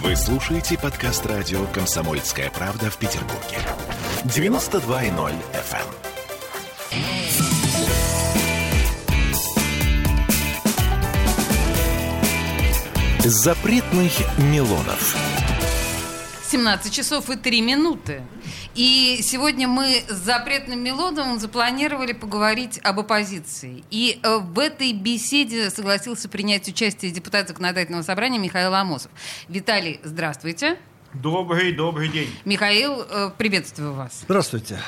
Вы слушаете подкаст радио «Комсомольская правда» в Петербурге. 92.0 FM. Запретных Милонов. 17 часов и 3 минуты. И сегодня мы с запретным Мелодовым запланировали поговорить об оппозиции. И э, в этой беседе согласился принять участие депутат Законодательного собрания Михаил Амосов. Виталий, здравствуйте. Добрый, добрый день. Михаил, э, приветствую вас. Здравствуйте.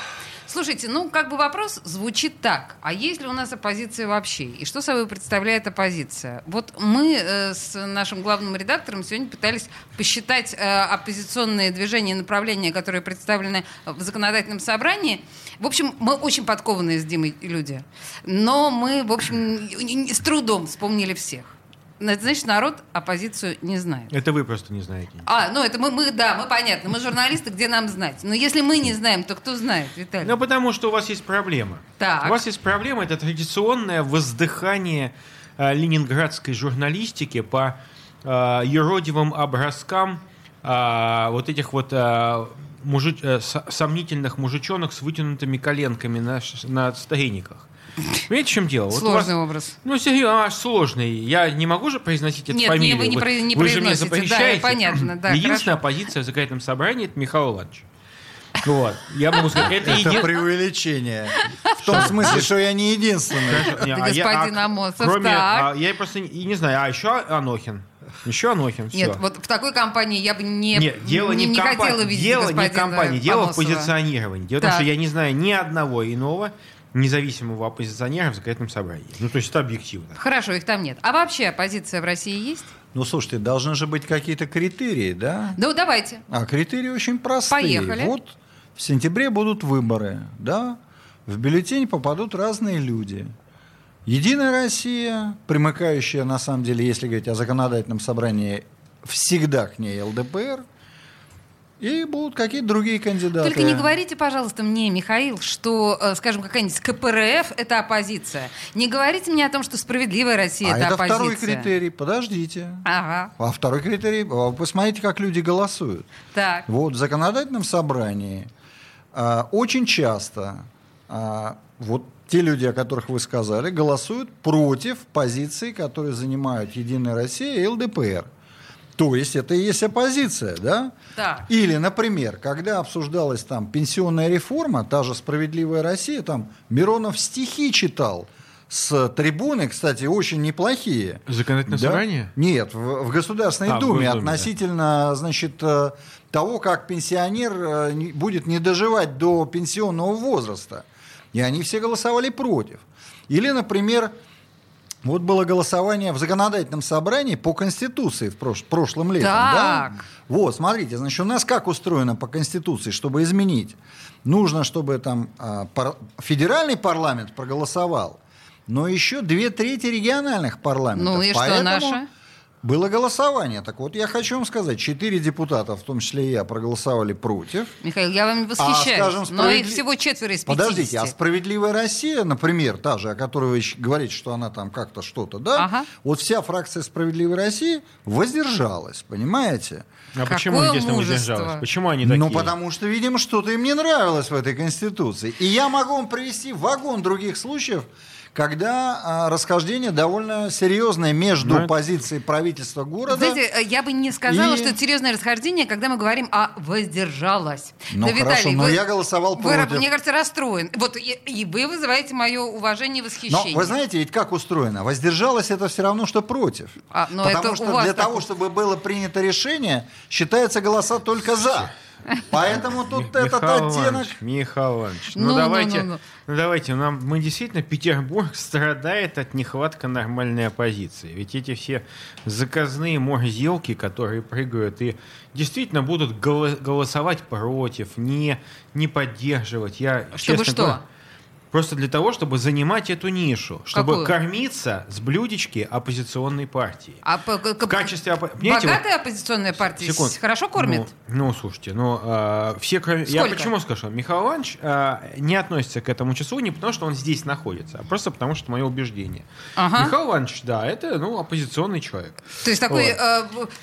Слушайте, ну как бы вопрос звучит так. А есть ли у нас оппозиция вообще? И что собой представляет оппозиция? Вот мы э, с нашим главным редактором сегодня пытались посчитать э, оппозиционные движения и направления, которые представлены в законодательном собрании. В общем, мы очень подкованные с Димой люди. Но мы, в общем, с трудом вспомнили всех. Это значит, народ оппозицию не знает. Это вы просто не знаете. А, ну это мы, мы, да, мы понятно. Мы журналисты, где нам знать. Но если мы не знаем, то кто знает, Виталий? Ну, потому что у вас есть проблема. Так. У вас есть проблема, это традиционное воздыхание э, ленинградской журналистики по э, юродивым образкам э, вот этих вот э, мужи- э, сомнительных мужичонок с вытянутыми коленками на, на старинниках. Понимаете, в чем дело? Вот у вас- Сложный образ. Ну, серьезно, аж сложный. Я не могу же произносить эту Нет, не, фамилию. вы не про- не вы же мне произносите, да, запрещаете. понятно, да, Единственная хорошо. оппозиция в законодательном собрании – это Михаил Иванович. Вот. Я могу сказать, это, Это еди- преувеличение. В том смысле, что я не единственный. Не, Это а я- господин а Амосов, Кроме, так. а, я просто не, не знаю, а еще Анохин. Еще Анохин, все. Нет, вот в такой компании я бы не, Нет, дело не, не, в компании. хотела видеть дело не в компании, дело в позиционировании. Дело в том, что я не знаю ни одного иного независимого оппозиционера в законодательном собрании. Ну, то есть это объективно. Хорошо, их там нет. А вообще оппозиция в России есть? Ну, слушайте, должны же быть какие-то критерии, да? Ну, давайте. А критерии очень простые. Поехали. Вот в сентябре будут выборы, да? В бюллетень попадут разные люди. Единая Россия, примыкающая, на самом деле, если говорить о законодательном собрании, всегда к ней ЛДПР, и будут какие-то другие кандидаты. Только не говорите, пожалуйста, мне, Михаил, что, э, скажем, какая-нибудь КПРФ – это оппозиция. Не говорите мне о том, что «Справедливая Россия» А это, это оппозиция. второй критерий. Подождите. Ага, А второй критерий, а посмотрите, как люди голосуют. так. Вот в законодательном собрании а, очень часто а, вот те люди, о которых вы сказали, голосуют против позиций, которые занимают Единая Россия и ЛДПР. То есть это и есть оппозиция, да? Так. Или, например, когда обсуждалась там пенсионная реформа, та же «Справедливая Россия», там Миронов стихи читал с трибуны, кстати, очень неплохие. Законодательное Да? собрание? Нет, в, в Государственной А, в Думе Госдуме, да. относительно, значит, э, того, как пенсионер э, будет не доживать до пенсионного возраста. И они все голосовали против. Или, например, вот было голосование в законодательном собрании по Конституции в прош- прошлым летом. Да? Так. Вот, смотрите, значит, у нас как устроено по Конституции, чтобы изменить? Нужно, чтобы там а, пар- федеральный парламент проголосовал, но еще две трети региональных парламентов. Ну и что, Поэтому? Было голосование. Так вот, я хочу вам сказать, четыре депутата, в том числе и я, проголосовали против. Михаил, я вам восхищаюсь. скажем, Но их справедли- всего четверо из 50. Подождите, а «Справедливая Россия», например, та же, о которой вы говорите, что она там как-то что-то, да? Ага. Вот вся фракция «Справедливой России» воздержалась, понимаете? А Какое почему, мужество? удержалась? Почему они такие? Ну, потому что, видимо, что-то им не нравилось в этой Конституции. И я могу вам привести вагон других случаев, когда а, расхождение довольно серьезное между Ну, это- позицией правительства города... Знаете, э, я бы не сказала, И- что это серьезное расхождение, когда мы говорим о воздержалась. Ну, Да, хорошо, но вы- я голосовал вы, против. мне кажется, расстроен. Вот и, и вы вызываете мое уважение и Но восхищение. вы знаете, ведь как устроено? Воздержалась это все равно, что против. А, но Потому это что для так того, чтобы было принято решение, считается голоса только за. Поэтому тут этот оттенок... Михаил Иванович, ну, Ну, ну, давайте, ну, ну. ну, давайте, нам, мы действительно, Петербург страдает от нехватка нормальной оппозиции. Ведь эти все заказные морзилки, которые прыгают и действительно будут голо- голосовать против, не, не поддерживать. Я, Чтобы честно что? говоря, Просто для того, чтобы занимать эту нишу, чтобы Какую? кормиться с блюдечки оппозиционной партии. А В качестве оппо- понимаете, вот- Богатая оппозиционная партия Секунд. хорошо кормит? Ну, ну, слушайте, ну, а, все кроме... Я Сколько? почему скажу? Михаил Иванович а, не относится к этому числу не потому, что он здесь находится, а просто потому, что мое убеждение. Ага. Михаил Иванович, да, это, ну, оппозиционный человек. То есть такой Вот. э,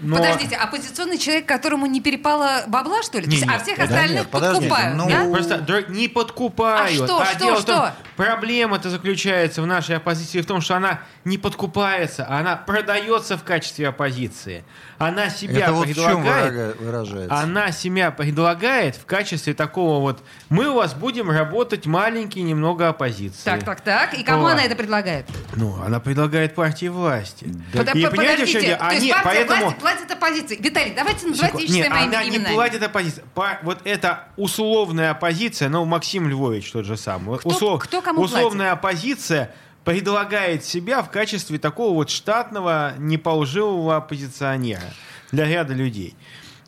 но... Подождите, оппозиционный человек, которому не перепало бабла, что ли? То Не, есть, а нет, всех да остальных нет, подкупают, ну, да? Просто др- не подкупают. А что, что, в том, что? проблема-то заключается в нашей оппозиции в том, что она не подкупается, а она продается в качестве оппозиции. Она себя Это вот в чем предлагает. выражается? Она себя предлагает в качестве такого вот мы у вас будем работать маленький немного оппозиции. Так, так, так. И кому Вот. она это предлагает? Ну, она предлагает партии власти. Под- И под- понимаете, в чем подождите, дело? Они партия поэтому... власти платит оппозиции. Виталий, давайте называть Секунду. вещи Нет, своими она не платит оппозиция. По- вот это условная оппозиция, ну, Максим Львович тот же самый. Кто- кто кому условная оппозиция предлагает себя в качестве такого вот штатного, неполживого оппозиционера для ряда людей.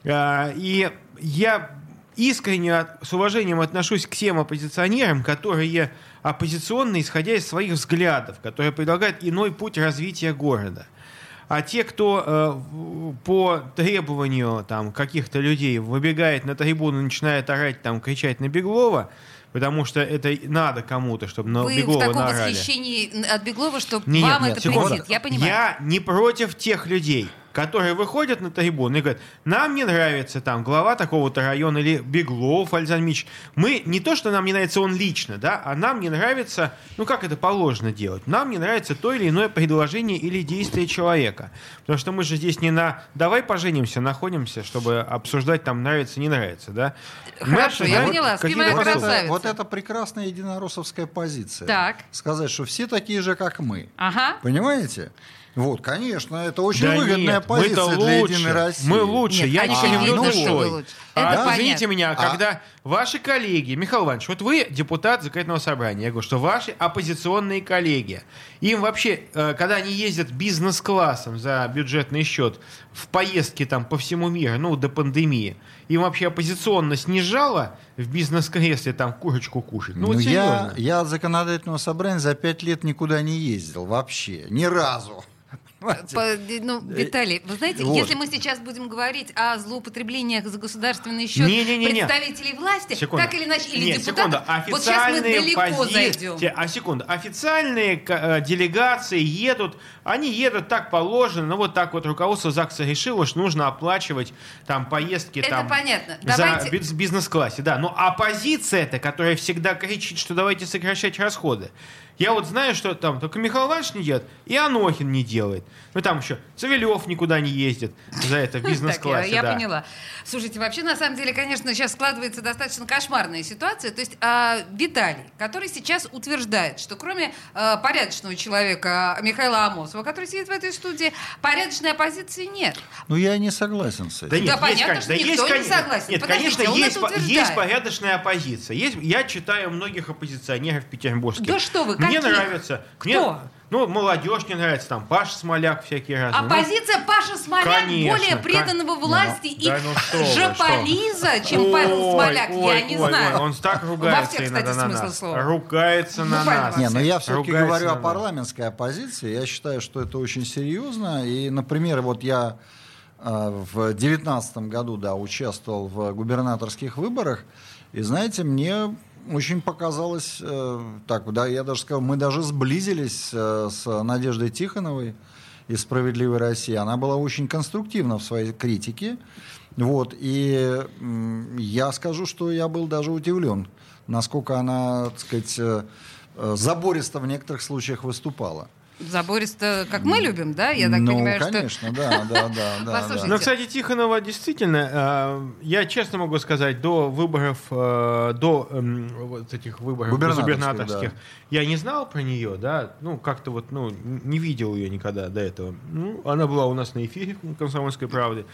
А, И я искренне с уважением отношусь к тем оппозиционерам, которые оппозиционны, исходя из своих взглядов, которые предлагают иной путь развития города. А те, кто э, по требованию там, каких-то людей выбегает на трибуну начинает орать, там, кричать на Беглова, потому что это надо кому-то, чтобы на Вы в Беглова таком наорали. восхищении от Беглова, что Нет, вам нет, это секунду. претит. Я понимаю. Я не против тех людей, которые выходят на трибуну и говорят, нам не нравится там глава такого-то района или Беглов Альзан Мич. Мы не то, что нам не нравится он лично, да, а нам не нравится, ну как это положено делать, нам не нравится то или иное предложение или действие человека. Потому что мы же здесь не на «давай поженимся», находимся, чтобы обсуждать там нравится, не нравится, да. Мы Хорошо, я обсуждаем поняла. Спи моя вот, вопросы. это, красавица. вот это прекрасная единороссовская позиция. Так. Сказать, что все такие же, как мы. Ага. Понимаете? Вот, конечно, это очень Да выгодная нет, позиция для лучше. Единой России. Мы лучше. Нет, я не кривлю что вы душой. лучше. А, Это извините понятно. меня, А? когда ваши коллеги, Михаил Иванович, вот вы депутат законодательного собрания, я говорю, что ваши оппозиционные коллеги, им вообще, э, когда они ездят бизнес-классом за бюджетный счет в поездки там по всему миру, ну, до пандемии, им вообще оппозиционность не жала в бизнес-кресле там курочку кушать? Ну, Ну, вот я, я от законодательного собрания за пять лет никуда не ездил вообще. Ни разу. Понимаете? По- ну, Виталий, вы знаете, вот. если мы сейчас будем говорить о злоупотреблениях за государственный счет Не-не-не-не. представителей власти, Секунду. так или иначе, или Нет, депутатов, секунду. вот сейчас мы Официальные далеко пози- зайдем. А секунду. Официальные э, делегации едут, они едут так положено, ну вот так вот руководство ЗАГСа решило, что нужно оплачивать там поездки Это там понятно. Давайте- биз- бизнес-классе, да. Но оппозиция-то, которая всегда кричит, что давайте сокращать расходы. Я вот знаю, что там только Михаил Иванович не делает, и Анохин не делает. Ну там еще Цивилев никуда не ездит за это в бизнес-классе. я поняла. Слушайте, вообще, на самом деле, конечно, сейчас складывается достаточно кошмарная ситуация. То есть а, Виталий, который сейчас утверждает, что кроме а, порядочного человека Михаила Амосова, который сидит в этой студии, порядочной оппозиции нет. Ну, я не согласен с этим. Да нет, Да есть, понятно, конечно, что да никто есть, не конечно. согласен. Нет, Подождите, конечно, он есть, это по- есть порядочная оппозиция. Есть, я читаю многих оппозиционеров петербургских. Да что вы, Мне каких? нравится. Мне, Кто? Ну, молодежь мне нравится, там, Паша Смоляк всякие разные. Ну, Оппозиция Паша Смоляк конечно, более преданного власти и да ну что жополиза, что? чем Павел Ой, Смоляк, ой, я не ой, знаю. ой, он так Во ругается всех, иногда кстати, на смысл нас. слова. Ругается на Буквально нас. во Не, но я все-таки говорю о парламентской оппозиции. Я считаю, что это очень серьезно. И, например, вот я э, в девятнадцатом году, да, участвовал в губернаторских выборах. И знаете, мне очень показалось, э, так, да, я даже сказал, мы даже сблизились э, с Надеждой Тихоновой из «Справедливой России». Она была очень конструктивна в своей критике. Вот, и я скажу, что я был даже удивлен, насколько она, так сказать, э, забористо в некоторых случаях выступала. Забористо, как мы любим, да? Я так ну, понимаю, что... конечно, да, да, да, да. Послушайте, Ну, кстати, Тихонова действительно, э, я честно могу сказать, до выборов, э, до эм, вот этих выборов Губернаторских, губернаторских, да. я не знал про нее, да, ну, как-то вот, ну, не видел ее никогда до этого. Ну, она была у нас на эфире «Комсомольской правды».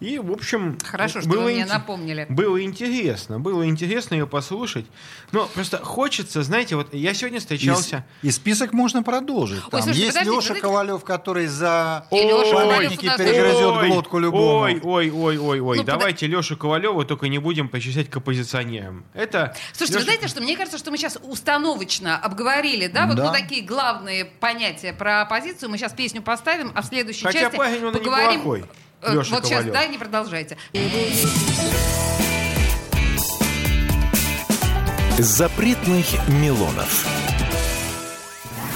И, в общем... Хорошо, что было вы мне напомнили. Было интересно, было интересно ее послушать. Но просто хочется, знаете, вот я сегодня встречался... и список можно продолжить. Ой, Там есть подождите, Леша подождите. Ковалев, который за памятники перегрызет Ой, глотку любому. Ой, ой, ой, ой, ой. Ну, Давайте Лешу Ковалеву только не будем причислять к оппозиционерам. Это. Слушайте, вы Лёша- знаете, что мне кажется, что мы сейчас установочно обговорили, да, вот Да. ну, такие главные понятия про оппозицию. Мы сейчас песню поставим, а в следующей Хотя части парень он и поговорим. неплохой, Э, Лёша вот сейчас, Ковалев. да, не продолжайте. Запретных Милонов.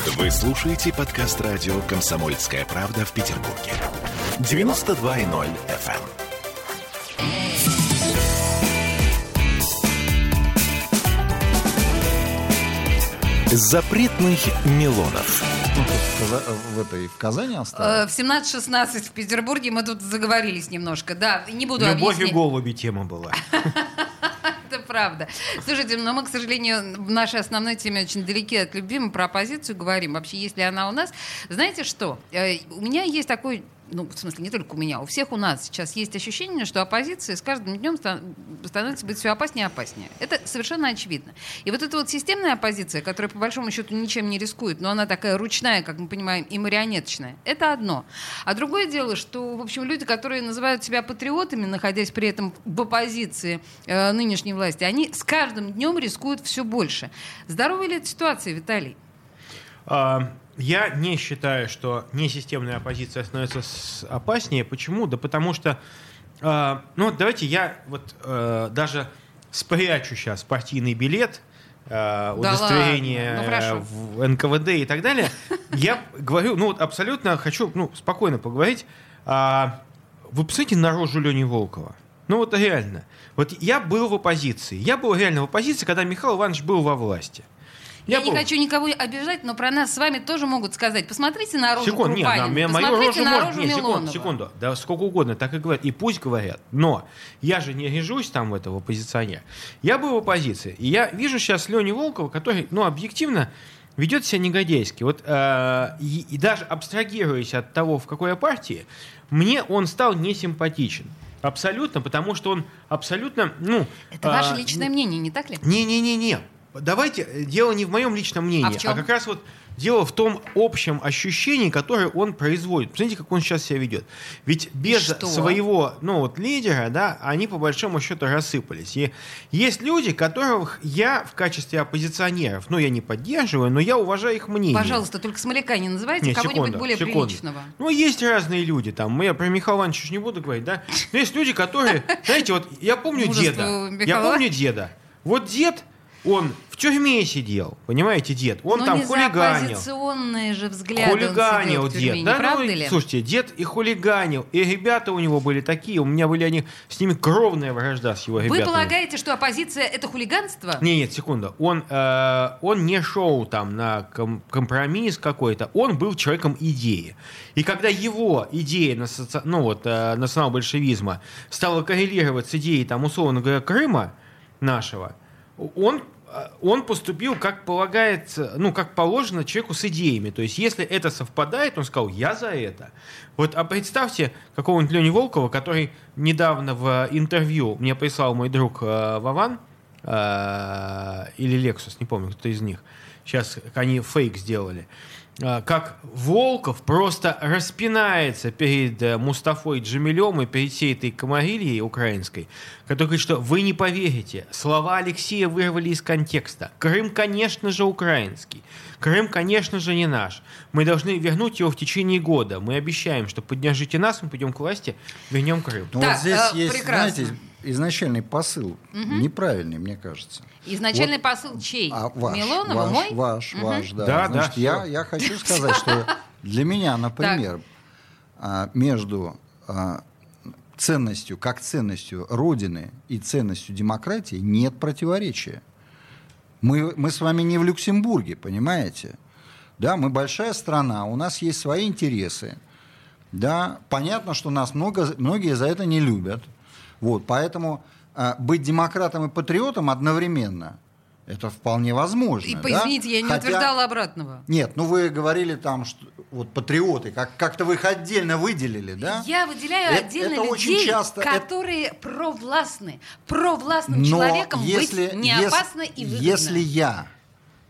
Вы слушаете подкаст радио «Комсомольская правда» в Петербурге. 92.0 FM. Запретных Милонов. Ну, в, этой в Казани Э, осталось. В 17-16 в Петербурге мы тут заговорились немножко. Да, не буду Любовь и объяснять. голуби тема была. Правда. Слушайте, но мы, к сожалению, в нашей основной теме очень далеки от любви. Мы про оппозицию говорим. Вообще, если она у нас... Знаете что? Э, У меня есть такой... Ну, в смысле, не только у меня, у всех у нас сейчас есть ощущение, что оппозиция с каждым днем ста- становится быть все опаснее и опаснее. Это совершенно очевидно. И вот эта вот системная оппозиция, которая по большому счету ничем не рискует, но она такая ручная, как мы понимаем, и марионеточная, это одно. А другое дело, что, в общем, люди, которые называют себя патриотами, находясь при этом в оппозиции э, нынешней власти, они с каждым днем рискуют все больше. Здоровая ли эта ситуация, Виталий? А, Я не считаю, что несистемная оппозиция становится опаснее. Почему? Да потому что, а, ну давайте я вот э, даже спрячу сейчас партийный билет, э, удостоверение ладно? Ну, э, в НКВД и так далее. Я говорю, ну вот абсолютно хочу, ну спокойно поговорить. А, Вы посмотрите на рожу Лени Волкова. Ну вот реально. Вот я был в оппозиции. Я был реально в оппозиции, когда Михаил Иванович был во власти. Я, не был. хочу никого обижать, но про нас с вами тоже могут сказать. Посмотрите на рожу Секунд, нет, на, посмотрите на рожу Нет, секунду, секунду. Да сколько угодно, так и говорят. И пусть говорят. Но я же не режусь там в этого оппозиционера. Я был в оппозиции. И я вижу сейчас Леню Волкова, который, ну, объективно ведет себя негодяйски. Вот э, и, и даже абстрагируясь от того, в какой я партии, мне он стал несимпатичен. Абсолютно, потому что он абсолютно, ну... Это ваше личное мнение, не так ли? не-не-не-не. Давайте, э, дело не в моем личном мнении, А чем? как раз вот дело в том общем ощущении, которое он производит. Посмотрите, как он сейчас себя ведет. Ведь без что? своего, ну вот, лидера, да, они по большому счету рассыпались. И есть люди, которых я в качестве оппозиционеров, ну, я не поддерживаю, но я уважаю их мнение. Пожалуйста, только Смоляка не называйте, кого-нибудь более секунду. приличного. Ну, есть разные люди там. Я про Михаила Ивановича не буду говорить, да? Но есть люди, которые, знаете, вот я помню деда. Я помню деда. Вот дед, он в тюрьме сидел, понимаете, дед. Он Но там не за хулиганил. оппозиционные же взгляды он Хулиганил сидел в тюрьме, дед. не Да, правда ну, ли? Слушайте, дед и хулиганил. И ребята у него были такие. У меня были они с ними кровная вражда с его Вы ребятами. полагаете, что оппозиция это хулиганство? Не, нет, секунду. Он, э, он не шел там на ком- компромисс какой-то. Он был человеком идеи. И когда его идея на соци- ну, вот, э, национал-большевизма стала коррелировать с идеей, там, условно говоря, Крыма нашего, он э, он поступил, как полагается, ну, как положено человеку с идеями. То есть, если это совпадает, он сказал, я за это. Вот, а представьте какого-нибудь Лени Волкова, который недавно в интервью мне прислал мой друг э, Вован, э, или Lexus, не помню, кто из них. Сейчас они фейк сделали. Э, Как Волков просто распинается перед э, Мустафой Джамилем и перед всей этой комарильей украинской, который говорит, что вы не поверите, слова Алексея вырвали из контекста. Крым, конечно же, украинский. Крым, конечно же, не наш. Мы должны вернуть его в течение года. Мы обещаем, что поддержите нас, мы пойдем к власти, вернем Крым. Ну, Так, вот здесь э, есть, прекрасно. знаете, изначальный посыл неправильный, мне кажется. Изначальный Вот, посыл чей? А ваш, Милонова, ваш, мой? ваш, ваш, да. Да, да, Значит, я, всё. я хочу сказать, что для меня, например, а, между а, ценностью, как ценностью Родины и ценностью демократии нет противоречия. Мы, мы с вами не в Люксембурге, понимаете? Да, мы большая страна, у нас есть свои интересы. Да, понятно, что нас много, многие за это не любят. Вот, поэтому а, быть демократом и патриотом одновременно это вполне возможно. И, да? извините, я не Хотя- утверждала обратного. Нет, ну вы говорили там, что вот патриоты, как, как-то вы их отдельно выделили, да? Я выделяю Это- отдельно это очень людей, часто- это- которые провластны. Провластным Но человеком если, быть не ес- опасно и выгодно. Если я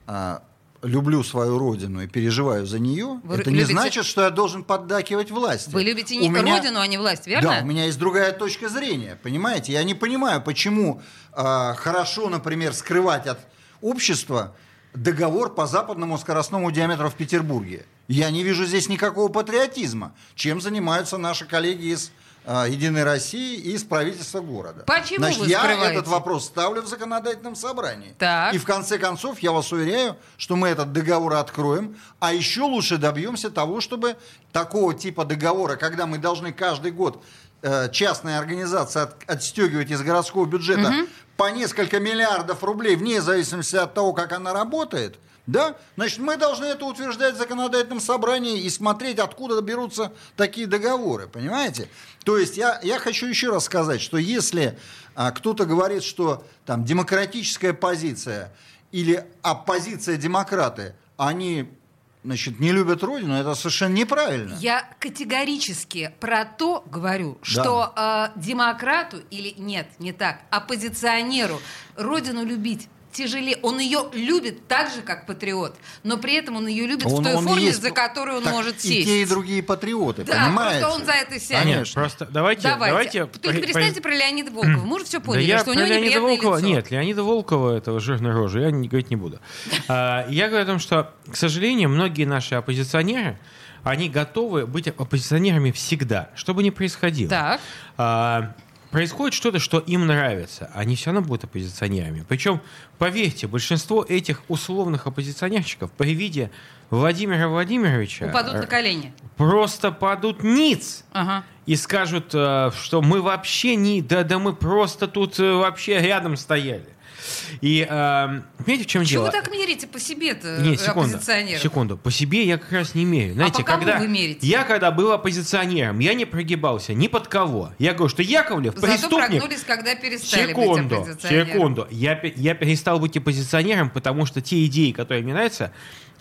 а, люблю свою родину и переживаю за нее, Вы это не любите- значит, что я должен поддакивать власти. Вы любите У не меня- родину, а не власть, верно? Да, у меня есть другая точка зрения, понимаете? Я не понимаю, почему а, хорошо, например, скрывать от общества договор по западному скоростному диаметру в Петербурге. Я не вижу здесь никакого патриотизма. Чем занимаются наши коллеги из Единой России и с правительства города. Почему Значит, вы я скрываете? этот вопрос ставлю в законодательном собрании. Так. И в конце концов, я вас уверяю, что мы этот договор откроем, а еще лучше добьемся того, чтобы такого типа договора, когда мы должны каждый год э, частная организация от- отстегивать из городского бюджета по несколько миллиардов рублей, вне зависимости от того, как она работает, да, значит, мы должны это утверждать в законодательном собрании и смотреть, откуда берутся такие договоры, понимаете? То есть я, я хочу еще раз сказать, что если а, кто-то говорит, что там демократическая позиция или оппозиция демократы, они значит, не любят Родину, это совершенно неправильно. Я категорически про то говорю, что э, демократу или нет, не так, оппозиционеру родину любить тяжелее. Он ее любит так же, как патриот, но при этом он ее любит в Он- той он и форме, есть- за которую он так может и сесть. те, и другие патриоты, да, понимаете? просто он за это сядет. Нет, Конечно. просто давайте... Давайте. давайте Только при- перестаньте про Леонида Волкова. Мы уже все Да поняли, я что у него Леонида неприятное Волкова... лицо. Нет, Леонида Волкова, этого жирной рожи, я не, говорить не буду. А, Я говорю о том, что, к сожалению, многие наши оппозиционеры, они готовы быть оппозиционерами всегда, что бы ни происходило. Так. А, происходит что-то, что им нравится, они все равно будут оппозиционерами. Причем, поверьте, большинство этих условных оппозиционерщиков при виде Владимира Владимировича Упадут э, на колени. просто падут ниц Ага. и скажут, э, что мы вообще не, да, да мы просто тут э, вообще рядом стояли. И э, понимаете, в чем Чего дело? вы так мерите по себе-то, Нет, секунду, секунду. По себе я как раз не меряю. Знаете, по кому когда вы мерите? я когда был оппозиционером, я не прогибался ни под кого. Я говорю, что Яковлев Зато преступник. прогнулись, когда перестали Секунду, быть оппозиционером. секунду. Я, я перестал быть оппозиционером, потому что те идеи, которые мне нравятся,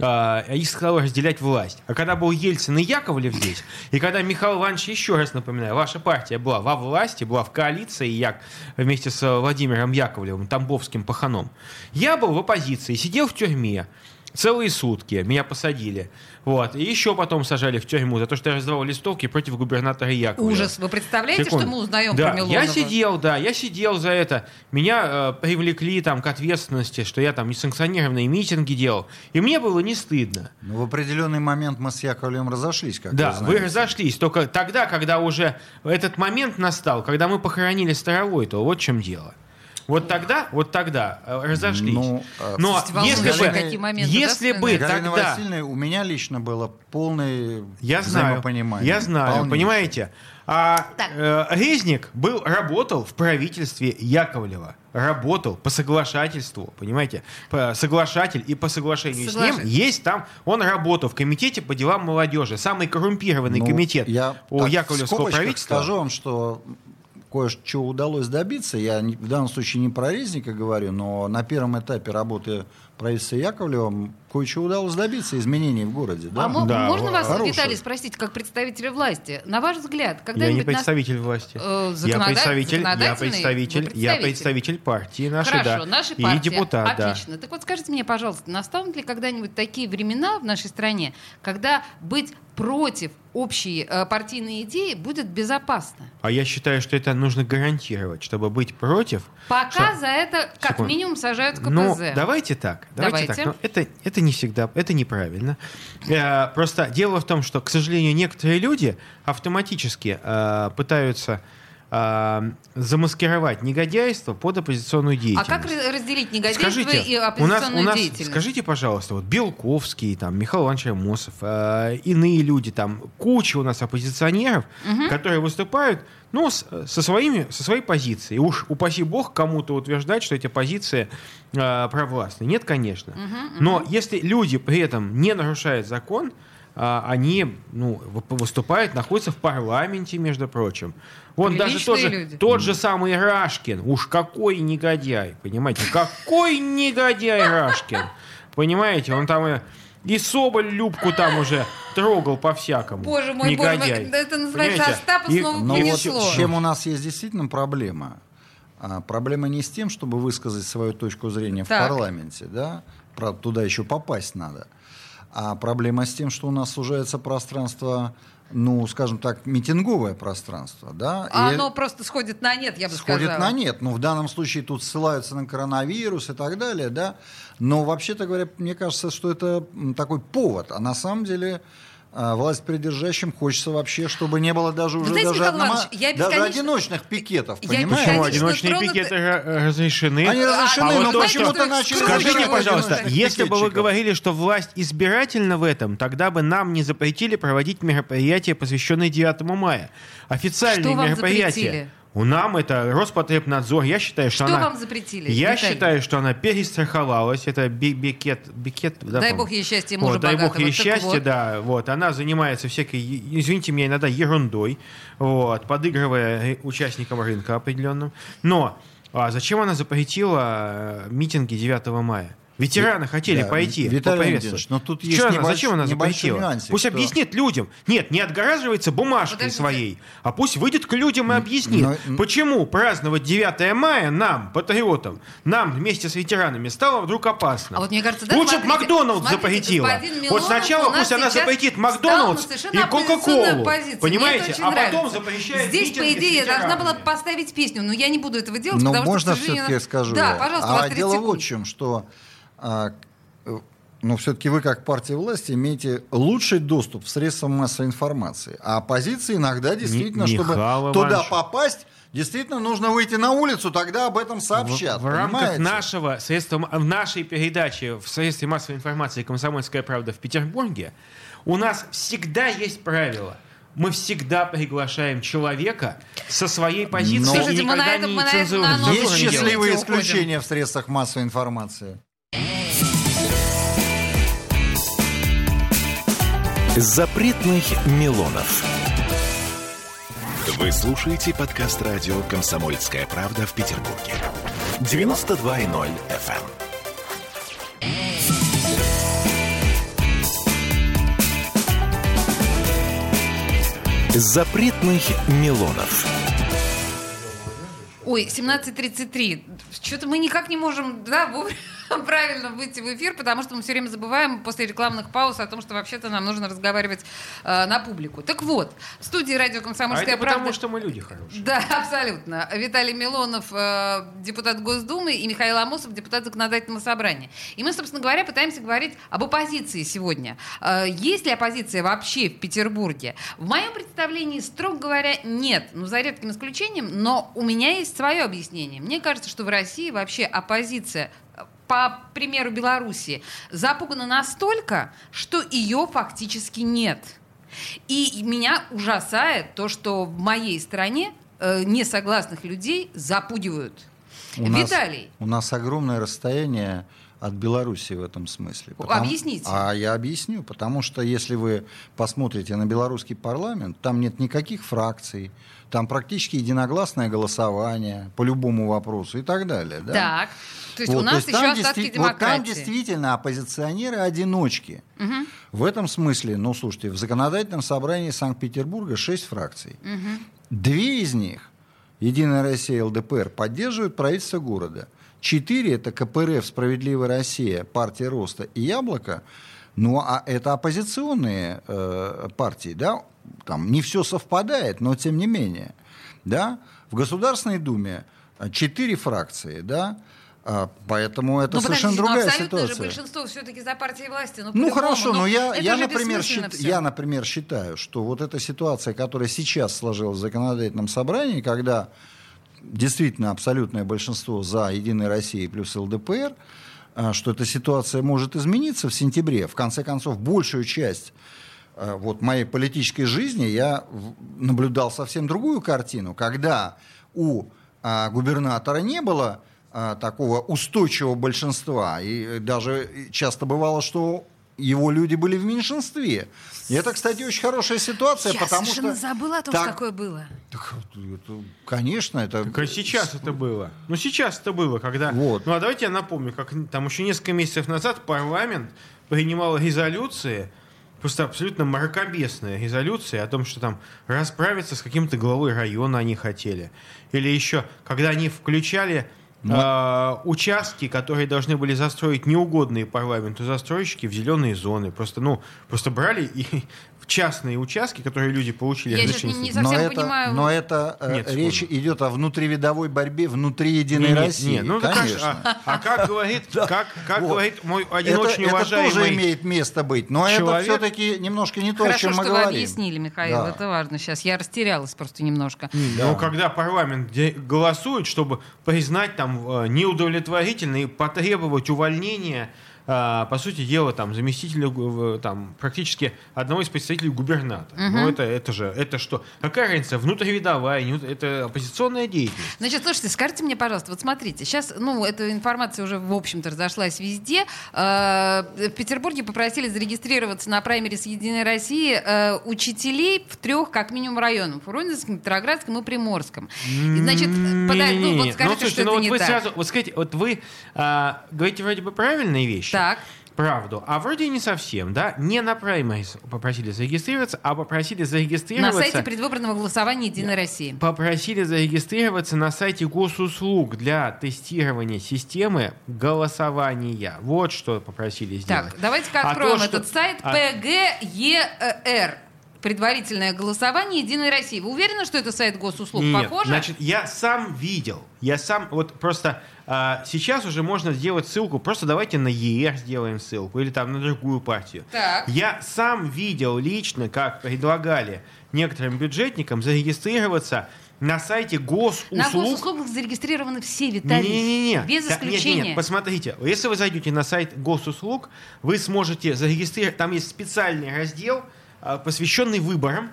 а, их стала разделять власть. А когда был Ельцин и Яковлев здесь, и когда Михаил Иванович, еще раз напоминаю, ваша партия была во власти, была в коалиции як, вместе с Владимиром Яковлевым, Тамбовским паханом, я был в оппозиции, сидел в тюрьме, Целые сутки меня посадили. Вот. И еще потом сажали в тюрьму за то, что я раздавал листовки против губернатора Яковлева. Ужас. Вы представляете, Секунду. что мы узнаем да, про Милонова? Я сидел, да, я сидел за это. Меня э, привлекли там к ответственности, что я там несанкционированные митинги делал. И мне было не стыдно. Ну, в определенный момент мы с Яковлевым разошлись, как да, вы вы разошлись. Только тогда, когда уже этот момент настал, когда мы похоронили Старовой, то вот в чем дело. Вот тогда, вот тогда э, разошлись. Ну, э, Но если бы, какие моменты, если да, бы? Галина тогда, Васильевна, у меня лично было полное Я знаю, взаимопонимание. я знаю, Полнейшее. понимаете. А Так. э, Резник был, работал в правительстве Яковлева. Работал по соглашательству, понимаете? По- соглашатель и по соглашению с Соглашатель. ним есть там, он работал в комитете по делам молодежи. Самый коррумпированный Ну, комитет я у так, Яковлевского правительства. скажу вам, что кое-что удалось добиться. Я в данном случае не про Резника говорю, но на первом этапе работы правительства Яковлева кое-что удалось добиться изменений в городе. Да? А Да, можно вас, хорошее. Виталий, спросить, как представителя власти? На ваш взгляд, Я когда-нибудь... не нас- представитель власти. Э, я представитель, я представитель, Вы я представитель. представитель партии нашей, Хорошо, да. нашей и партии. депутат, да. Отлично. Так вот скажите мне, пожалуйста, настанут ли когда-нибудь такие времена в нашей стране, когда быть против общей э, партийной идеи будет безопасно? А я считаю, что это нужно гарантировать, чтобы быть против. Пока что- за это как Секунду. минимум сажают в КПЗ. Ну, давайте так. Давайте, Давайте. так. Но это, это не всегда, это неправильно. Э, Просто дело в том, что, к сожалению, некоторые люди автоматически э, пытаются э, замаскировать негодяйство под оппозиционную а деятельность. как раз- разделить негодяйство Скажите, и у нас, оппозиционную у нас, деятельность? скажите, пожалуйста, вот Белковский, там, Михаил Иванович Амосов, э, иные люди, там, куча у нас оппозиционеров, которые выступают, ну, с- со, своими, со своей позицией. Уж, упаси бог, кому-то утверждать, что эти позиции э, провластны. Нет, конечно. Но если люди при этом не нарушают закон, а, они ну, вы- выступают, находятся в парламенте, между прочим. Вон даже Приличные тот же, люди. тот же самый Рашкин. Уж какой негодяй, понимаете? Какой негодяй Рашкин. Понимаете, он там и, Соболь Любку там уже трогал по-всякому. Боже мой, боже мой, негодяй. это называется Понимаете? Остапа И- снова Но понесло. вот чем у нас есть действительно проблема. А, проблема не с тем, чтобы высказать свою точку зрения Так. в парламенте, да, правда, туда еще попасть надо. А проблема с тем, что у нас сужается пространство, ну, скажем так, митинговое пространство, да. А и оно просто сходит на нет, я бы сходит сказала. на нет. Ну, в данном случае тут ссылаются на коронавирус и так далее, да. Но вообще-то говоря, мне кажется, что это такой повод. А на самом деле а, власть придержащим хочется вообще, чтобы не было даже уже знаете, даже, Михаил однома- Иванович, я даже одиночных пикетов, Я понимаете? Почему одиночные тронуты- пикеты ра- разрешены? Они разрешены, А вот но то, почему-то начали Скажите, пожалуйста, если бы вы говорили, что власть избирательна в этом, тогда бы нам не запретили проводить мероприятия, посвященные 9 мая. Официальные Что вам мероприятия. запретили? У нам это Роспотребнадзор. Я считаю, что, Что она... вам запретили? Я Виталий? считаю, что она перестраховалась. Это би- бикет, бикет, да, Дай бог ей счастья и мужа Вот, дай бог ей Так счастья, вот. да. Вот, она занимается всякой, извините меня, иногда ерундой, вот, подыгрывая э, участникам рынка определенным. Но а зачем она запретила э, митинги 9 мая? Ветераны хотели да, пойти. Виталий. Леонидович, но тут есть Что она- небольш- зачем она запретила? нюансик, Пусть что- объяснит людям. Нет, не отгораживается бумажкой Подождите. своей, а пусть выйдет к людям и объяснит, но- почему праздновать 9 мая нам, патриотам, нам вместе с ветеранами стало вдруг опасно. А вот мне кажется, да, Лучше смотрите, Макдоналдс смотрите, запретила. Вот сначала пусть она запретит Макдоналдс и Кока-Колу. Понимаете? А потом запрещает Здесь, по идее, должна была поставить песню, но я не буду этого делать, Но потому что, можно к сожалению, все-таки она- скажу Да, я. пожалуйста, А 30 дело вот в чем, что а, э, ну, все-таки вы, как партия власти, имеете лучший доступ в средства массовой информации. А оппозиции иногда действительно, Ми- чтобы Михаил туда Иванович. попасть, действительно нужно выйти на улицу, тогда об этом сообщат. В, в рамках нашего средства, в нашей передачи в средстве массовой информации «Комсомольская правда» в Петербурге у нас всегда есть правило. Мы всегда приглашаем человека со своей позицией Но- и Слушайте, мы на никогда этом- не мы на этом- на Есть счастливые уходим. исключения в средствах массовой информации. Запретных Милонов. Вы слушаете подкаст радио «Комсомольская правда» в Петербурге. 92.0 FM. Запретных Милонов. Ой, 17.33. Что-то мы никак не можем, да, вовремя правильно выйти в эфир, потому что мы все время забываем после рекламных пауз о том, что вообще-то нам нужно разговаривать э, на публику. Так вот, в студии радио А «Комсомольская это правда». потому, что мы люди хорошие. Да, абсолютно. Виталий Милонов, э, депутат Госдумы, и Михаил Амосов, депутат Законодательного собрания. И мы, собственно говоря, пытаемся говорить об оппозиции сегодня. Э, есть ли оппозиция вообще в Петербурге? В моем представлении, строго говоря, нет. Ну, за редким исключением, но у меня есть свое объяснение. Мне кажется, что в России вообще оппозиция по примеру Белоруссии, запугана настолько, что ее фактически нет. И меня ужасает то, что в моей стране э, несогласных людей запугивают. У нас- Виталий, у нас огромное расстояние от Беларуси в этом смысле. Объясните. А я объясню. Потому что если вы посмотрите на белорусский парламент, там нет никаких фракций, там практически единогласное голосование по любому вопросу и так далее. Да? так. То есть Вот, у нас есть еще остатки действи- Вот там демократии. действительно оппозиционеры-одиночки. Мгм. В этом смысле, ну, слушайте, в законодательном собрании Санкт-Петербурга шесть фракций. Две из них, Единая Россия, ЛДПР, поддерживают правительство города. Четыре – это КПРФ, Справедливая Россия, Партия Роста и Яблоко. Ну, а это оппозиционные э, партии, да? Там не все совпадает, но тем не менее. Да? В Государственной Думе э, четыре фракции, да? А, поэтому это Ну, совершенно подождите, но другая абсолютное же ситуация. большинство все-таки за партией власти. Ну, Ну хорошо, но я, я, же например, счит- я, например, считаю, что вот эта ситуация, которая сейчас сложилась в законодательном собрании, когда действительно абсолютное большинство за Единой России плюс ЛДПР, а, что эта ситуация может измениться в сентябре. В конце концов, большую часть а, вот, моей политической жизни я наблюдал совсем другую картину, когда у а, губернатора не было такого устойчивого большинства, и даже часто бывало, что его люди были в меньшинстве. И это, кстати, очень хорошая ситуация, Я потому что... забыла о том, так- что такое было. Это, конечно, это... Так а сейчас это было. Ну, сейчас это было, когда... Вот. Ну, а давайте я напомню, как там еще несколько месяцев назад парламент принимал резолюции, просто абсолютно мракобесные резолюции о том, что там расправиться с каким-то главой района они хотели. Или еще, когда они включали э, участки, которые должны были застроить неугодные парламенту застройщики в зеленые зоны. Просто, ну, просто брали и частные участки, которые люди получили Я сейчас не- не совсем но это, понимаю. но это э, Нет, речь секунду. идет о внутривидовой борьбе внутри Единой Не, не, России. не, ну же, конечно. а, а как говорит, как, как Вот. говорит мой один это, очень это уважаемый тоже имеет место быть, но это все-таки немножко не то, о Хорошо, чем мы что вы говорим. объяснили, Михаил, Да. это важно сейчас. Я растерялась просто немножко. Ну, когда парламент голосует, чтобы признать там э, неудовлетворительно и потребовать увольнения, э, по сути дела, там, заместителя, там, практически одного из представителей губернатора. Ну, это, это же, это что? Какая разница, внутривидовая, это оппозиционная деятельность. Значит, слушайте, скажите мне, пожалуйста, вот смотрите, сейчас, ну, эта информация уже, в общем-то, разошлась везде. Э, В Петербурге попросили зарегистрироваться на праймерис Единой России э, учителей в трех, как минимум, районах. В Воронежском, Петроградском и Приморском. И, значит, подай- ну, вот Не-не-не. скажите, слушайте, что ну это вот не вы так. сразу, вот скажите, вот вы а, говорите вроде бы правильные вещи. Так. Правду. А вроде не совсем, да? Не на праймерис попросили зарегистрироваться, а попросили На зарегистрироваться... сайте предвыборного голосования Единой России. Попросили зарегистрироваться на сайте госуслуг для тестирования системы голосования. Вот что попросили сделать. Так, давайте-ка А откроем то, что- этот сайт а- ПГЕР. Предварительное голосование Единой России. Вы уверены, что это сайт госуслуг? Нет, Похоже? значит, я сам видел. Я сам, вот просто а, сейчас уже можно сделать ссылку. Просто давайте на ЕР сделаем ссылку или там на другую партию. Так. Я сам видел лично, как предлагали некоторым бюджетникам зарегистрироваться на сайте госуслуг. На госуслугах зарегистрированы все, Виталий. Не-не-не. Без Да, нет, исключения. нет, посмотрите, если вы зайдете на сайт госуслуг, вы сможете зарегистрировать, там есть специальный раздел, посвященный выборам,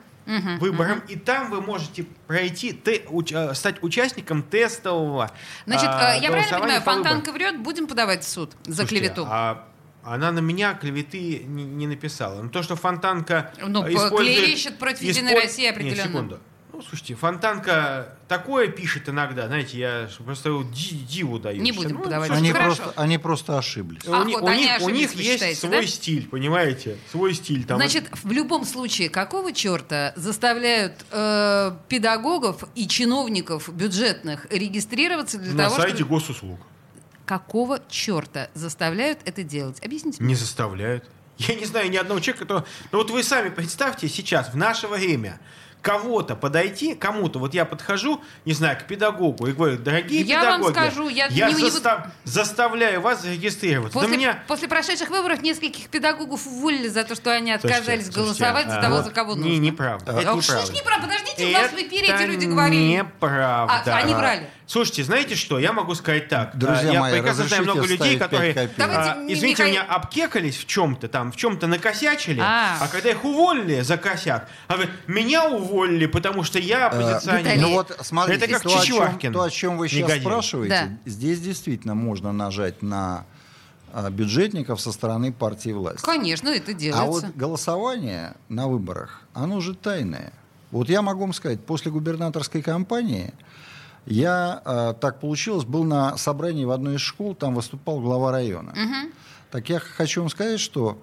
выборам, и там вы можете пройти, те- уч- а, стать участником тестового Значит, а, э, я правильно понимаю, по выборам. Фонтанка врет, будем подавать в суд за Слушайте, клевету? а она на меня клеветы не, не написала. Но то, что Фонтанка Ну, э, по- использует... клевещет против Единой России определенно. Нет, секунду. Ну, слушайте, Фонтанка такое пишет иногда, знаете, я просто ди- диву даю. Не будем Ну, подавать. слушайте, Они Хорошо. просто, они просто ошиблись. А, у, них- вот у они них, у ошиблись, них вы есть считаете, свой да? стиль, понимаете? Свой стиль. Там Значит, в любом случае, какого черта заставляют э, педагогов и чиновников бюджетных регистрироваться для на того, сайте чтобы... госуслуг. Какого черта заставляют это делать? Объясните мне. Не заставляют. Я не знаю ни одного человека, который... Ну вот вы сами представьте сейчас, в наше время, кого-то подойти, кому-то, вот я подхожу, не знаю, к педагогу и говорю, дорогие Я вам педагоги, скажу, я не- не застав- заставляю вас зарегистрироваться. После, меня... после прошедших выборов нескольких педагогов уволили за то, что они отказались Слушайте, голосовать слушайте, за а, того, вот за кого нужно. Не, неправда. А, Это Ах, что ж неправда. неправда? Подождите, у нас в эфире эти люди говорили. Неправда. А, они врали. Слушайте, знаете что? Я могу сказать так. Друзья А, я мои, прекрасно знаю много людей, которые? Давайте, а, не- извините Михаил- меня, обкекались в чем-то там, в чем-то накосячили, А. а. когда их уволили за косяк, а говорят, меня уволили, потому что я оппозиционер. Виталий, Ну вот, смотрите, Это как то, о чем, то, о чем вы сейчас Негодяй. спрашиваете, Да. здесь действительно можно нажать на а, бюджетников со стороны партии власти. Конечно, это А делается. вот голосование на выборах, оно же тайное. Вот я могу вам сказать, после губернаторской кампании я, а, так получилось, был на собрании в одной из школ, там выступал глава района. Мгм. Так я хочу вам сказать, что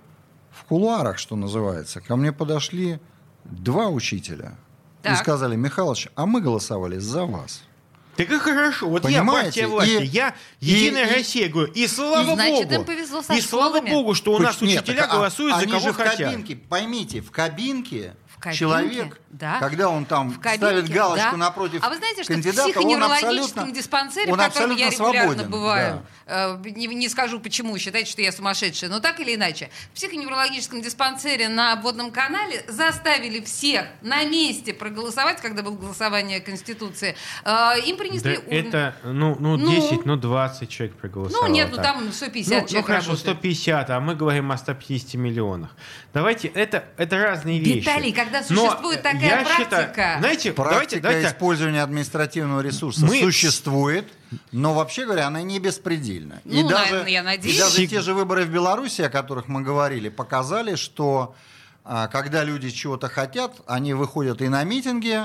в кулуарах, что называется, ко мне подошли два учителя и Так. сказали, Михалыч, а мы голосовали за вас. Так и хорошо. Вот Понимаете? я партия власти, И- я и- Единая и- Россия, говорю, и слава Значит, богу. им повезло со и слава богу, что у нас Хоть- нет, учителя так, а голосуют за они кого же в хотят. кабинке, поймите, в кабинке, В кабинке, человек, да. когда он там В кабинке, ставит галочку да. напротив А вы знаете, что кандидата, в он психоневрологическом диспансере, он в котором я абсолютно регулярно свободен, бываю, да. э, не, не скажу почему, считайте, что я сумасшедшая, но так или иначе, в психоневрологическом диспансере на обводном канале заставили всех на месте проголосовать, когда было голосование Конституции. Э, им Да принесли урны. это, ну, ну, Ну. 10, ну, 20 человек проголосовало. Ну нет, ну там 150 Ну, ну человек хорошо, работает. 150, а мы говорим о 150 миллионах. Давайте, это, это разные вещи. Виталий, когда Но существует такая я практика- Считаю, знаете, давайте, Практика давайте так. использования административного ресурса Мы- существует, но вообще говоря, она не беспредельна. и, Ну, даже, наверное, я надеюсь. и даже те же выборы в Беларуси, о которых мы говорили, показали, что а, когда люди чего-то хотят, они выходят и на митинги,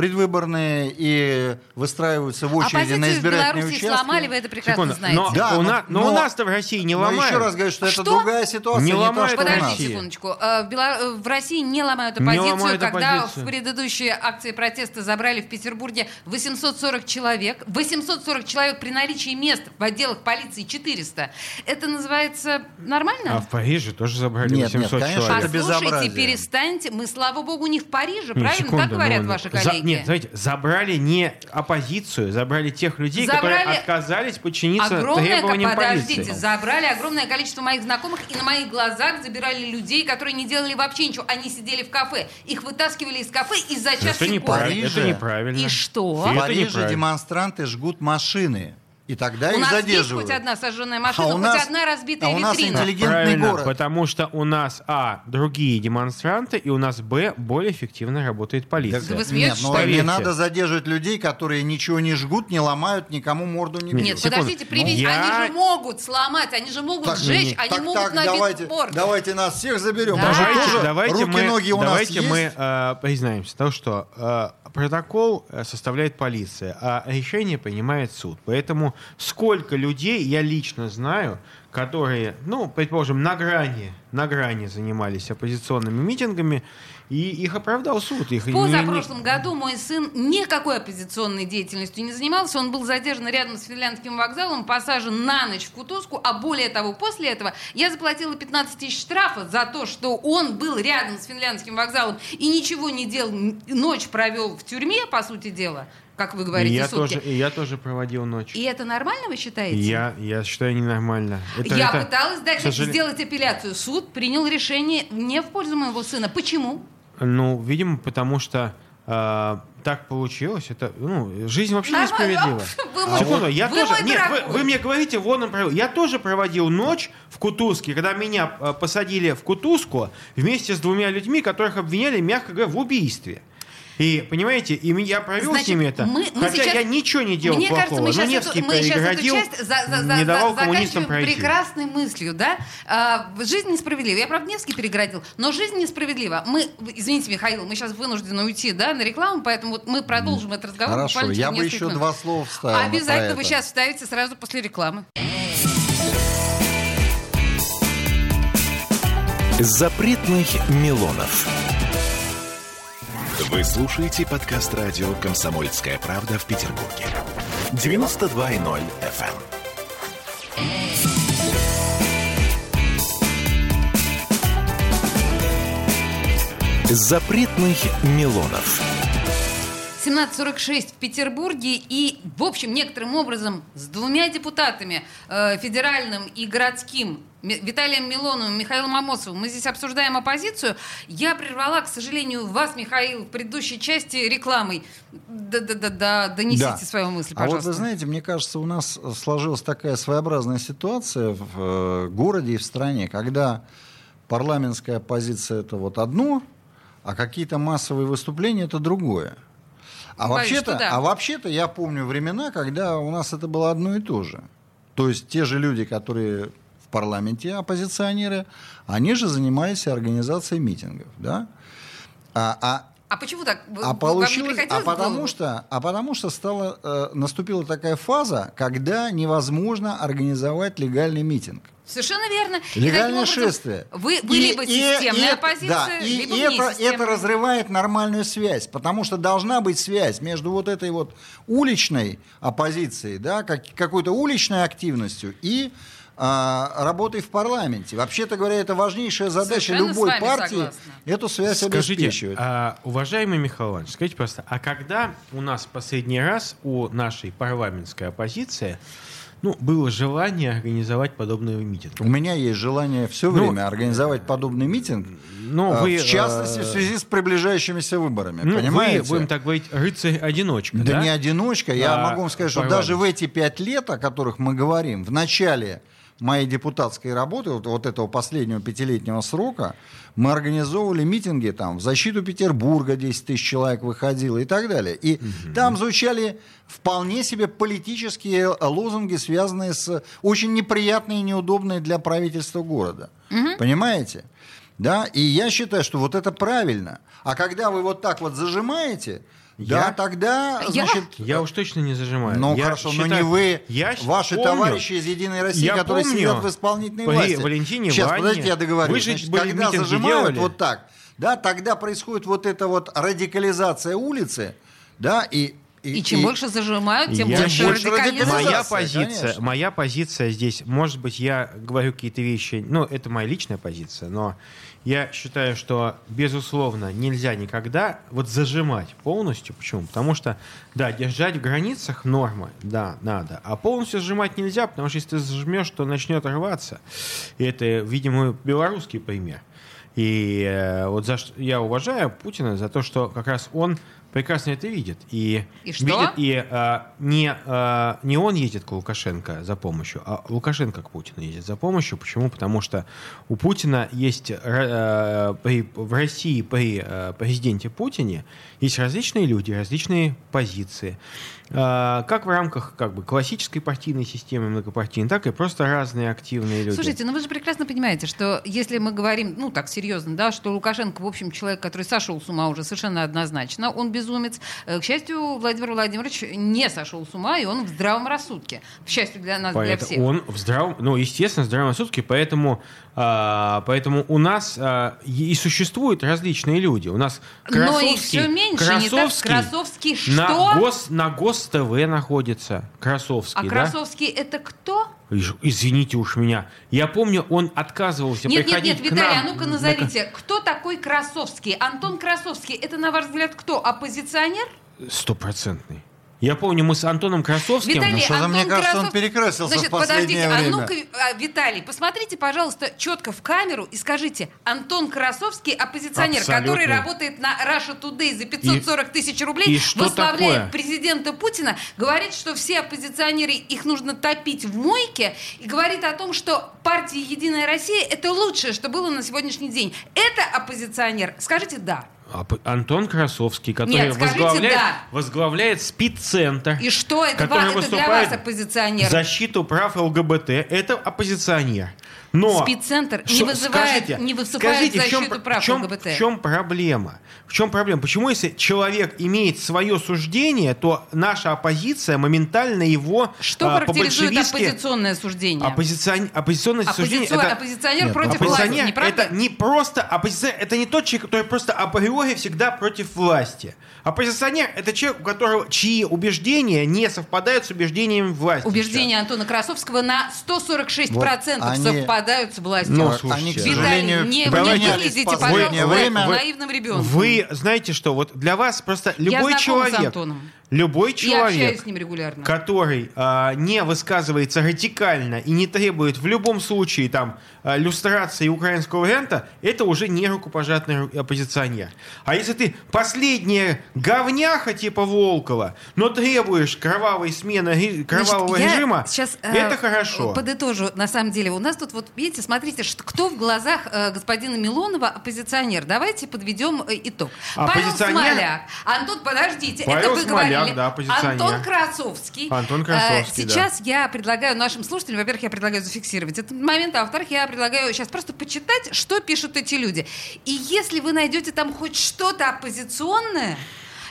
предвыборные и выстраиваются в очереди на Оппозицию в избирательные Беларуси участки. сломали, вы это прекрасно Секунду. знаете. Но, Да, у, но- на- но у но- нас-то в России не Но ломают. еще раз говорю, что, Что? это другая ситуация, Не не, ломают то. Подождите России. секундочку. Э, В, Бела- э, в России не ломают Не оппозицию, ломают когда оппозицию. в предыдущие акции протеста забрали в Петербурге 840 человек. 840 человек при наличии мест в отделах полиции 400. Это называется нормально? А в Париже тоже забрали Нет, нет, 800 конечно, человек. это Послушайте, безобразие. перестаньте. Мы, слава богу, не в Париже, Не, правильно? секунду, так говорят ну, ваши за- коллеги? Нет, знаете, забрали не оппозицию, забрали тех людей, Забрали которые отказались подчиниться Огромное, требованиям подождите, полиции. забрали огромное количество моих знакомых и на моих глазах забирали людей, которые не делали вообще ничего. Они сидели в кафе. Их вытаскивали из кафе из за Это чашки кофе. неправильно. Это неправильно. И что? В Это Париже демонстранты жгут машины. И тогда У их нас есть задерживают. хоть одна сожженная А машина, у хоть нас- одна разбитая а у нас витрина. интеллигентный Правильно, город. потому что у нас, а, другие демонстранты, и у нас, б, более эффективно работает полиция. Вы Нет, смеетесь, ну не надо задерживать людей, которые ничего не жгут, не ломают, никому морду не бьют. Нет, секунду. подождите, приведите. Ну, я- они же могут сломать, они же могут Так, сжечь, не, не. они так, могут так, набить давайте, морду. давайте нас всех заберем. Да. Давайте, тоже давайте мы, руки-ноги у давайте нас мы есть? э, признаемся, то, что э, протокол э, составляет полиция, а решение принимает суд. Поэтому сколько людей я лично знаю, которые, ну, предположим, на грани, на грани занимались оппозиционными митингами, и их оправдал суд. Их В не- не- позапрошлом году мой сын никакой оппозиционной деятельностью не занимался. Он был задержан рядом с Финляндским вокзалом, посажен на ночь в кутузку, а более того, после этого я заплатила 15 тысяч штрафа за то, что он был рядом с Финляндским вокзалом и ничего не делал, ночь провел в тюрьме, по сути дела, как вы И говорите, я, сутки. тоже, и я тоже проводил ночь. И это нормально, вы считаете? Я, я считаю ненормально. Это- я это, пыталась дать, к сожалению- сделать апелляцию. Суд принял решение не в пользу моего сына. Почему? Ну, видимо, потому что э, так получилось. Это, ну, жизнь вообще Нормально. несправедлива. Вы мой- Секунду, я вы тоже, нет, вы, вы мне говорите, вон он провел. Я тоже проводил ночь в Кутузке, когда меня э, посадили в Кутузку вместе с двумя людьми, которых обвиняли, мягко говоря, в убийстве. И, понимаете, и я провел Значит, с ними это, мы- мы хотя сейчас- я ничего не делал Мне плохого. кажется, мы но Невский эту, мы сейчас эту часть за, за- за- не давал за- коммунистам заканчиваем пройти. прекрасной мыслью, да? А, жизнь несправедлива. Я, правда, Невский переградил, но жизнь несправедлива. Мы, извините, Михаил, мы сейчас вынуждены уйти, да, на рекламу, поэтому вот мы продолжим этот разговор. Хорошо, я бы еще минут. два слова вставил. Обязательно про вы сейчас вставите сразу после рекламы. Запретных Милонов. Вы слушаете подкаст радио «Комсомольская правда» в Петербурге. 92.0 FM. Запретных Милонов. 17.46 в Петербурге и, в общем, некоторым образом с двумя депутатами, э, федеральным и городским, Виталием Милоновым, Михаилом Амосовым, мы здесь обсуждаем оппозицию. Я прервала, к сожалению, вас, Михаил, в предыдущей части рекламой. Да-да-да, донесите Да. свою мысль, А вот пожалуйста. вы знаете, мне кажется, у нас сложилась такая своеобразная ситуация в э, городе и в стране, когда парламентская оппозиция это вот одно, а какие-то массовые выступления это другое. А Боюсь, вообще-то, да. а вообще-то я помню времена, когда у нас это было одно и то же. То есть те же люди, которые парламенте оппозиционеры, они же занимались организацией митингов, да? А, а А почему так? А получилось, а потому что, а потому что стала, э, наступила такая фаза, когда невозможно организовать легальный митинг. Совершенно верно. Легальное образом шествие. Вы, вы И- либо и- системная и- оппозиция, да, и, либо и это, это разрывает нормальную связь, потому что должна быть связь между вот этой вот уличной оппозицией, да, как, какой-то уличной активностью и работой в парламенте. Вообще-то говоря, это важнейшая задача Совершенно любой партии согласна. эту связь Скажите, обеспечивать. а, уважаемый Михаил Иванович, скажите просто, а когда у нас последний раз у нашей парламентской оппозиции ну, было желание организовать подобный митинг? У меня есть желание все Ну, время организовать подобный митинг, Ну, а, вы, в частности, э, в связи с приближающимися выборами. Ну, понимаете? вы, будем так говорить, рыцарь-одиночка, да, да? не одиночка. Я А, могу вам сказать, что даже в эти пять лет, о которых мы говорим, в начале моей депутатской работы, вот, вот этого последнего пятилетнего срока, мы организовывали митинги там в защиту Петербурга, 10 тысяч человек выходило и так далее. И там звучали вполне себе политические лозунги, связанные с очень неприятные и неудобные для правительства города. Понимаете? Да, и я считаю, что вот это правильно. А когда вы вот так вот зажимаете, да, Я- тогда, Я- значит, Я уж точно не зажимаю. ну Я хорошо, но считаю- не вы, я ваши помню, товарищи из Единой России, Я которые помню сидят в исполнительной при власти. Валентине Сейчас, Ване. подождите, я договорю. Вы же Значит, были когда зажимают делали? вот так, да, тогда происходит вот эта вот радикализация улицы, да, и... И чем больше зажимают, тем Я больше больше радикализация. Моя позиция, конечно. моя позиция здесь, может быть, я говорю какие-то вещи, ну, это моя личная позиция, но я считаю, что, безусловно, нельзя никогда вот зажимать полностью. Почему? Потому что, да, держать в границах нормы, да, надо. А полностью зажимать нельзя, потому что если ты зажмешь, то начнет рваться. И это, видимо, белорусский пример. И э, вот за что я уважаю Путина за то, что как раз он прекрасно это видит. И, И что? видит, и э, не, э, не он ездит к Лукашенко за помощью, а Лукашенко к Путину ездит за помощью. Почему? Потому что у Путина есть э, при- в России при э, президенте Путине есть различные люди, различные позиции. Э, как в рамках как бы, классической партийной системы многопартийной, так и просто разные активные люди. Слушайте, ну вы же прекрасно понимаете, что если мы говорим, ну так серьезно, да, что Лукашенко, в общем, человек, который сошел с ума уже совершенно однозначно, он безумец. Э, К счастью, Владимир Владимирович не сошел с ума, и он в здравом рассудке. К счастью для нас, для Поэтому всех. он в здравом, ну, естественно, в здравом сутки, поэтому, а, поэтому у нас а, и существуют различные люди. У нас Но Красовский, их все меньше, не так? Красовский Красовский что? на гос, на гос ТВ находится. Красовский, а да? Красовский это кто? Извините уж меня. Я помню, он отказывался Нет, нет, приходить нет, к Виталий, нам а ну-ка на- назовите, кто такой Красовский? Антон Красовский, это, на ваш взгляд, кто? Оппозиционер? Стопроцентный. Я помню, мы с Антоном Красовским... Виталий, ну, что-то, Антон мне кажется, он Красов- перекрасился в Значит, последнее подождите, время. а ну-ка, а, Виталий, посмотрите, пожалуйста, четко в камеру и скажите, Антон Красовский, оппозиционер, Абсолютно. который работает на Russia Today за 540 тысяч рублей, и что восславляет такое? президента Путина, говорит, что все оппозиционеры, их нужно топить в мойке, и говорит о том, что партия «Единая Россия» — это лучшее, что было на сегодняшний день. Это оппозиционер? Скажите «да». А, Антон Красовский, который Нет, скажите возглавляет, «да». возглавляет спеццентр. И что это, который это для выступает вас оппозиционер? защиту прав ЛГБТ. Это оппозиционер. Но Спеццентр не вызывает, скажите, не выступает скажите, в в чем, защиту прав в чем, ЛГБТ. В чем проблема? В чем проблема? Почему, если человек имеет свое суждение, то наша оппозиция моментально его Что а, характеризует оппозиционное суждение? Оппозицион- Оппозиционное суждение Оппозицион- это- оппозиционер Нет, против оппозиционер власти, не правда? это не просто оппозиционер, это не тот человек, который просто априори всегда против власти. Оппозиционер это человек, у которого чьи убеждения не совпадают с убеждениями власти. Убеждения Антона Красовского на 146% Вот они- совпадают с властью. Ну, слушайте. они, к Виталий, сожалению, не, не давайте- выглядите, пожалуйста, время... наивным ребенком. Вы знаете что? Вот для вас просто любой человек, Антоном. Любой человек, который а, не высказывается радикально и не требует в любом случае там а, люстрации украинского варианта, это уже не рукопожатный ру- оппозиционер. А если ты последняя говняха типа Волкова, но требуешь кровавой смены кровавого Значит, режима, сейчас, э, это хорошо. Подытожу. На самом деле, у нас тут вот, видите, смотрите, что, кто в глазах э, господина Милонова оппозиционер. Давайте подведем э, итог. Павел Оппозиционер? Смоляк. Антон, подождите, Павел это вы Смоляк, говорили. Да, оппозиционер. Антон Красовский. Антон Э, Красовский, да. Сейчас я предлагаю нашим слушателям, во-первых, я предлагаю зафиксировать этот момент, а во-вторых, я предлагаю сейчас просто почитать, что пишут эти люди. И если вы найдете там хоть что-то оппозиционное,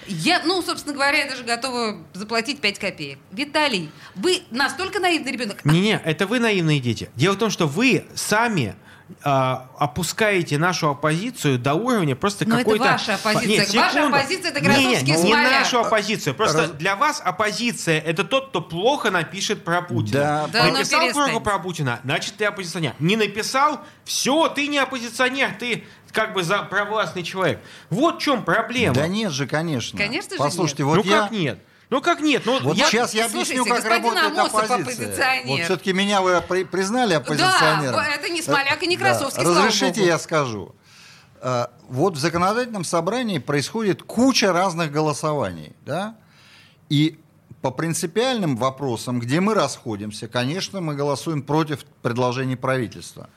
я, ну, собственно говоря, я даже готова заплатить 5 копеек. Виталий, вы настолько наивный ребенок. Не-не, это вы наивные дети. Дело в том, что вы сами а, опускаете нашу оппозицию до уровня просто Но это какой-то... ваша оппозиция. Нет, Ваша секунду. оппозиция это Не-не, Красовский не, и Смоляк. нашу оппозицию. Просто Раз- для вас оппозиция это тот, кто плохо напишет про Путина. Да, Да, ну написал перестань. плохо про Путина, значит ты оппозиционер. Не написал, все, ты не оппозиционер, ты как бы за провластный человек. Вот в чем проблема. Да нет же, конечно. Конечно же Послушайте, нет. вот ну я... как нет? Ну как нет? Ну, Вот я- сейчас я Слушайте, объясню, как работает Амосов оппозиция. оппозиционер. Вот все-таки меня вы при- признали оппозиционером. Да, это не Смоляк и не Да. Красовский, слава Разрешите, богу. я скажу. Э, Вот в законодательном собрании происходит куча разных голосований, да? И по принципиальным вопросам, где мы расходимся, конечно, мы голосуем против предложений правительства.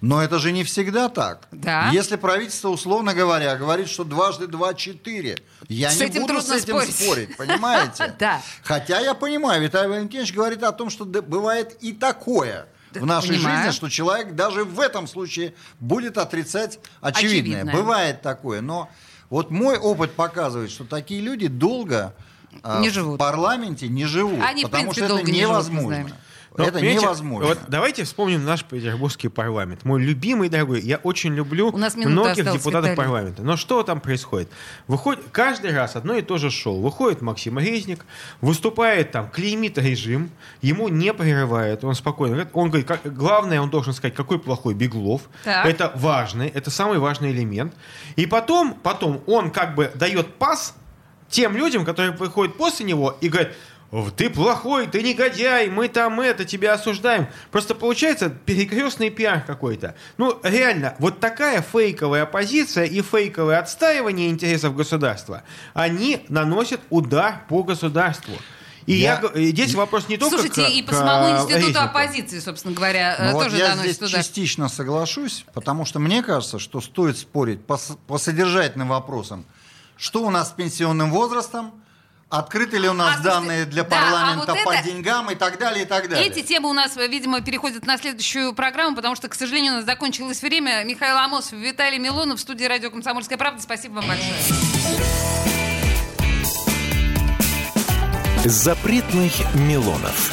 Но это же не всегда так. Да. Если правительство, условно говоря, говорит, что дважды два – четыре, я С не этим буду с этим спорить. спорить, понимаете? Да. Хотя я понимаю, Виталий Валентинович говорит о том, что бывает и такое в нашей понимаю. жизни, что человек даже в этом случае будет отрицать очевидное. Очевидное. Бывает такое, но Вот мой опыт показывает, что такие люди долго а, Не в живут. парламенте не живут. Они, в потому принципе, что это живут, невозможно. знаем. Но, это невозможно. Вот давайте вспомним наш петербургский парламент. Мой любимый, дорогой. Я очень люблю У нас минута многих депутатов Виталий. парламента. Но что там происходит? Выходит, каждый раз одно и то же шоу. Выходит Максим Резник, выступает там, клеймит режим, ему не прерывает, он спокойно говорит. Он говорит, как- главное, он должен сказать, какой плохой Беглов. Так. Это важный, это самый важный элемент. И потом, потом он как бы дает пас тем людям, которые приходят после него и говорят, «О, ты плохой, ты негодяй, мы там это, тебя осуждаем. Просто получается перекрестный пиар какой-то. Ну, реально, вот такая фейковая оппозиция и фейковое отстаивание интересов государства, они наносят удар по государству. И я, Я- здесь вопрос не только Слушайте, к- и по к, самому э, институту Резнику. оппозиции, собственно говоря, э, Ну вот тоже я доносит здесь туда. частично соглашусь, потому что мне кажется, что стоит спорить по, по содержательным вопросам. Что у нас с пенсионным возрастом? Открыты ли у нас А, данные для да, а парламента вот по это- деньгам и так далее, и так далее? Эти темы у нас, видимо, переходят на следующую программу, потому что, к сожалению, у нас закончилось время. Михаил Амосов, Виталий Милонов в студии радио «Комсомольская правда». Спасибо вам большое. Запретных Милонов.